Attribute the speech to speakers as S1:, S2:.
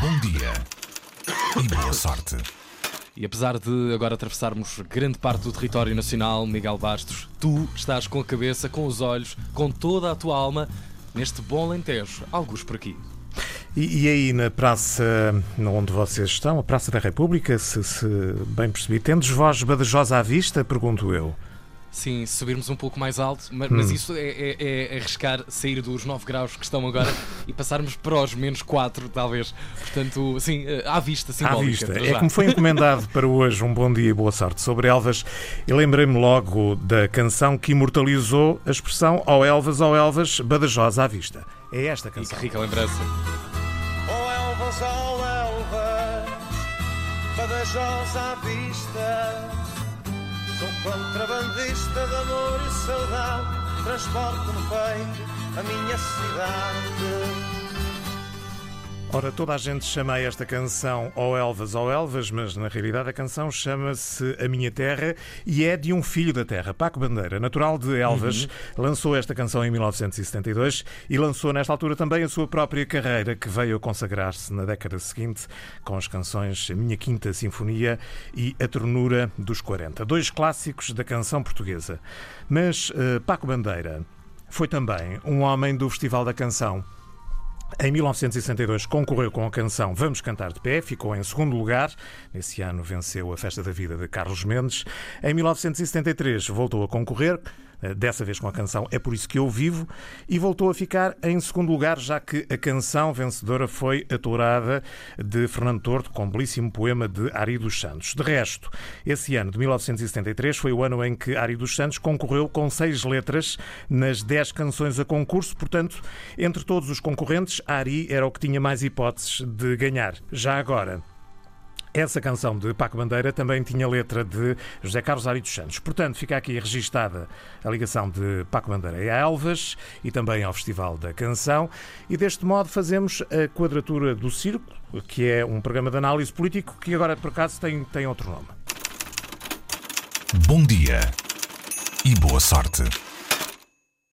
S1: Bom dia e boa sorte.
S2: E apesar de agora atravessarmos grande parte do território nacional, Miguel Bastos, tu estás com a cabeça, com os olhos, com toda a tua alma neste bom lentejo, alguns por aqui.
S3: E, e, aí na praça onde vocês estão, a Praça da República, se, se bem percebi, tendes voz badajosa à vista, pergunto eu.
S2: Sim, se subirmos um pouco mais alto, mas, hum. mas isso é, é, é, arriscar sair dos 9 graus que estão agora e passarmos para os menos 4, talvez. Portanto, sim, eh, à vista, simbólica.
S3: À vista. É como foi encomendado para hoje um bom dia e boa sorte sobre Elvas. E lembrei-me logo da canção que imortalizou a expressão ao Elvas, ao Elvas, Badajosa à vista. É esta canção.
S2: E que rica lembrança.
S4: Ó Elvas, ó Elvas, Badajosa à vista. Sou contrabandista de amor e saudade, transporto no peito a minha cidade.
S3: Ora, toda a gente chama esta canção Ó Elvas, Ó Elvas, mas na realidade a canção chama-se A Minha Terra e é de um filho da terra, Paco Bandeira, natural de Elvas. Uhum. Lançou esta canção em 1972 e lançou nesta altura também a sua própria carreira, que veio a consagrar-se na década seguinte com as canções A Minha Quinta Sinfonia e A Ternura dos 40. Dois clássicos da canção portuguesa. Mas uh, Paco Bandeira foi também um homem do Festival da Canção. Em 1962 concorreu com a canção Vamos Cantar de Pé, ficou em segundo lugar. Nesse ano venceu a Festa da Vida de Carlos Mendes. Em 1973 voltou a concorrer dessa vez com a canção É Por Isso Que Eu Vivo, e voltou a ficar em segundo lugar, já que a canção vencedora foi a tourada de Fernando Tordo, com um belíssimo poema de Ari dos Santos. De resto, esse ano de 1973 foi o ano em que Ari dos Santos concorreu com seis letras nas dez canções a concurso, portanto, entre todos os concorrentes, Ari era o que tinha mais hipóteses de ganhar. Já agora, essa canção de Paco Bandeira também tinha letra de José Carlos Ari dos Santos. Portanto, fica aqui registada a ligação de Paco Bandeira a Elvas e também ao Festival da Canção. E deste modo fazemos a Quadratura do Círculo, que é um programa de análise político que agora, por acaso, tem, tem outro nome.
S1: Bom dia e boa sorte.